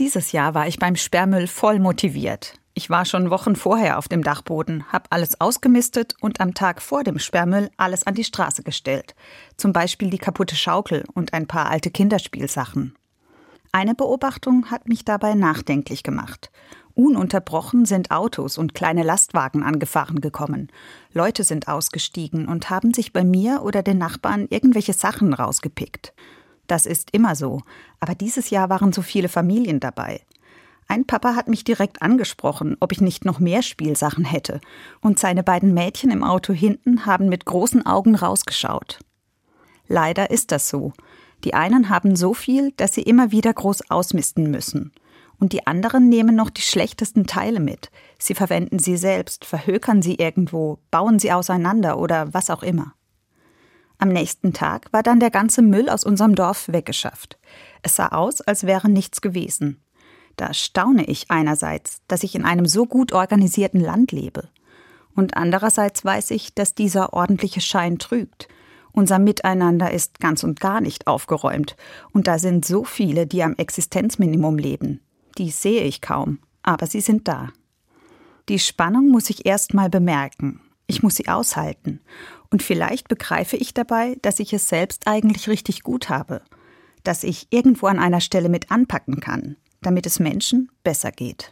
Dieses Jahr war ich beim Sperrmüll voll motiviert. Ich war schon Wochen vorher auf dem Dachboden, habe alles ausgemistet und am Tag vor dem Sperrmüll alles an die Straße gestellt. Zum Beispiel die kaputte Schaukel und ein paar alte Kinderspielsachen. Eine Beobachtung hat mich dabei nachdenklich gemacht. Ununterbrochen sind Autos und kleine Lastwagen angefahren gekommen. Leute sind ausgestiegen und haben sich bei mir oder den Nachbarn irgendwelche Sachen rausgepickt. Das ist immer so, aber dieses Jahr waren so viele Familien dabei. Ein Papa hat mich direkt angesprochen, ob ich nicht noch mehr Spielsachen hätte, und seine beiden Mädchen im Auto hinten haben mit großen Augen rausgeschaut. Leider ist das so. Die einen haben so viel, dass sie immer wieder groß ausmisten müssen. Und die anderen nehmen noch die schlechtesten Teile mit. Sie verwenden sie selbst, verhökern sie irgendwo, bauen sie auseinander oder was auch immer. Am nächsten Tag war dann der ganze Müll aus unserem Dorf weggeschafft. Es sah aus, als wäre nichts gewesen. Da staune ich einerseits, dass ich in einem so gut organisierten Land lebe. Und andererseits weiß ich, dass dieser ordentliche Schein trügt. Unser Miteinander ist ganz und gar nicht aufgeräumt. Und da sind so viele, die am Existenzminimum leben. Die sehe ich kaum, aber sie sind da. Die Spannung muss ich erst mal bemerken. Ich muss sie aushalten. Und vielleicht begreife ich dabei, dass ich es selbst eigentlich richtig gut habe, dass ich irgendwo an einer Stelle mit anpacken kann, damit es Menschen besser geht.